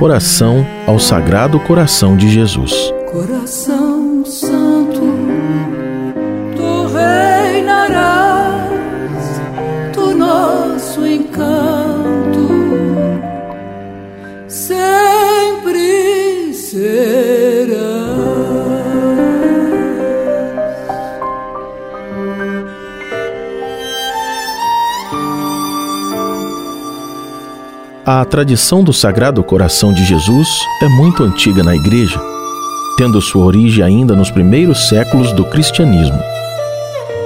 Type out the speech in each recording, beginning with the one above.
Oração ao Sagrado Coração de Jesus. Coração A tradição do Sagrado Coração de Jesus é muito antiga na Igreja, tendo sua origem ainda nos primeiros séculos do cristianismo.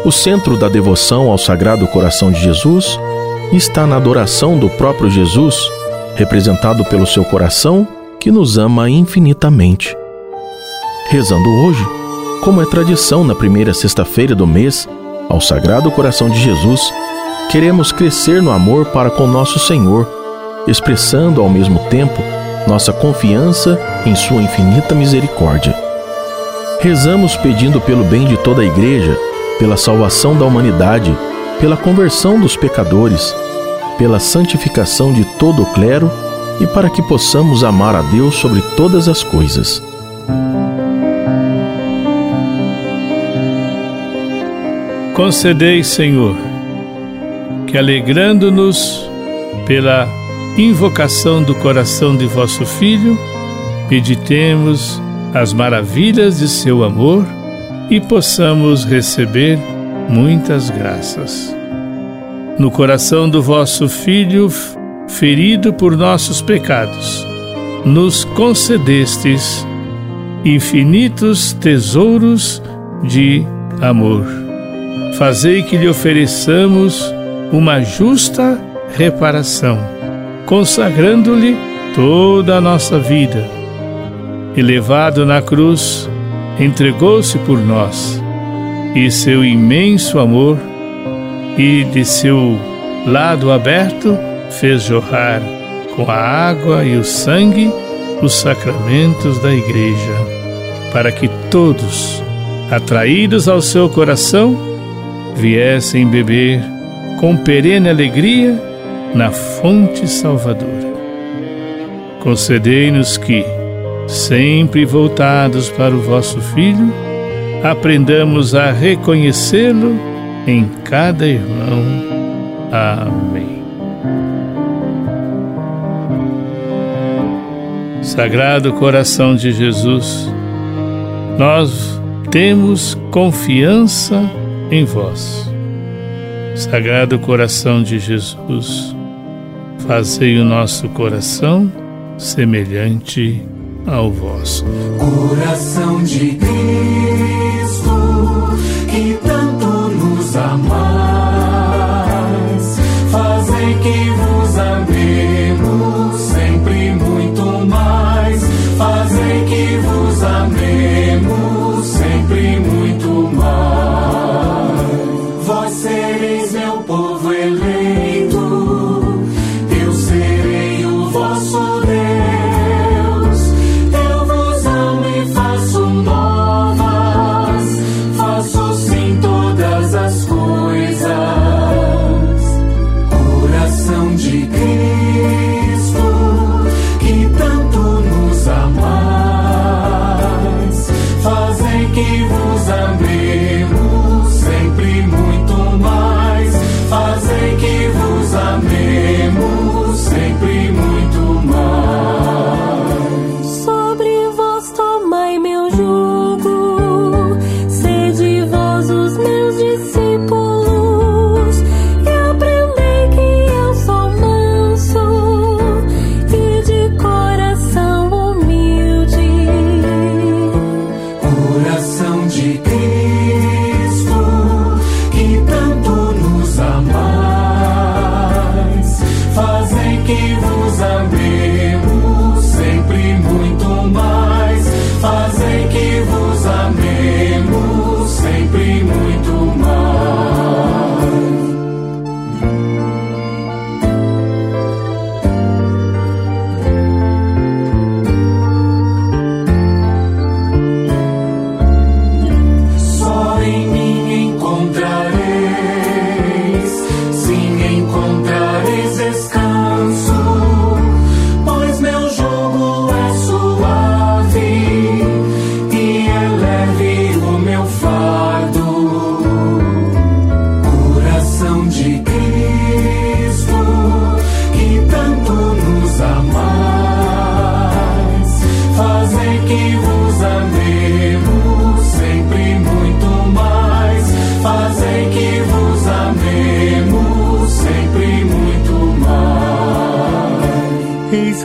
O centro da devoção ao Sagrado Coração de Jesus está na adoração do próprio Jesus, representado pelo seu coração que nos ama infinitamente. Rezando hoje, como é tradição na primeira sexta-feira do mês, ao Sagrado Coração de Jesus, queremos crescer no amor para com nosso Senhor expressando ao mesmo tempo nossa confiança em Sua infinita misericórdia. Rezamos pedindo pelo bem de toda a Igreja, pela salvação da humanidade, pela conversão dos pecadores, pela santificação de todo o clero e para que possamos amar a Deus sobre todas as coisas. Concedei, Senhor, que alegrando-nos pela invocação do coração de vosso Filho, meditemos as maravilhas de seu amor e possamos receber muitas graças. No coração do vosso Filho, ferido por nossos pecados, nos concedestes infinitos tesouros de amor. Fazei que lhe ofereçamos uma justa reparação consagrando-lhe toda a nossa vida. Elevado na cruz, entregou-se por nós, e seu imenso amor e de seu lado aberto fez jorrar com a água e o sangue os sacramentos da Igreja, para que todos, atraídos ao seu coração, viessem beber com perene alegria na fonte salvadora. Concedei-nos que, sempre voltados para o vosso Filho, aprendamos a reconhecê-lo em cada irmão. Amém. Sagrado coração de Jesus, nós temos confiança em vós. Sagrado coração de Jesus, fazei o nosso coração semelhante ao vosso. Coração de Cristo, que tanto nos amais, fazei que vos amemos sempre muito mais, fazei que vos amemos sempre muito mais. Vós sereis meu povo eleito que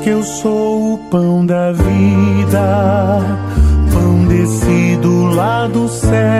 que eu sou o pão da vida, pão descido lá do céu.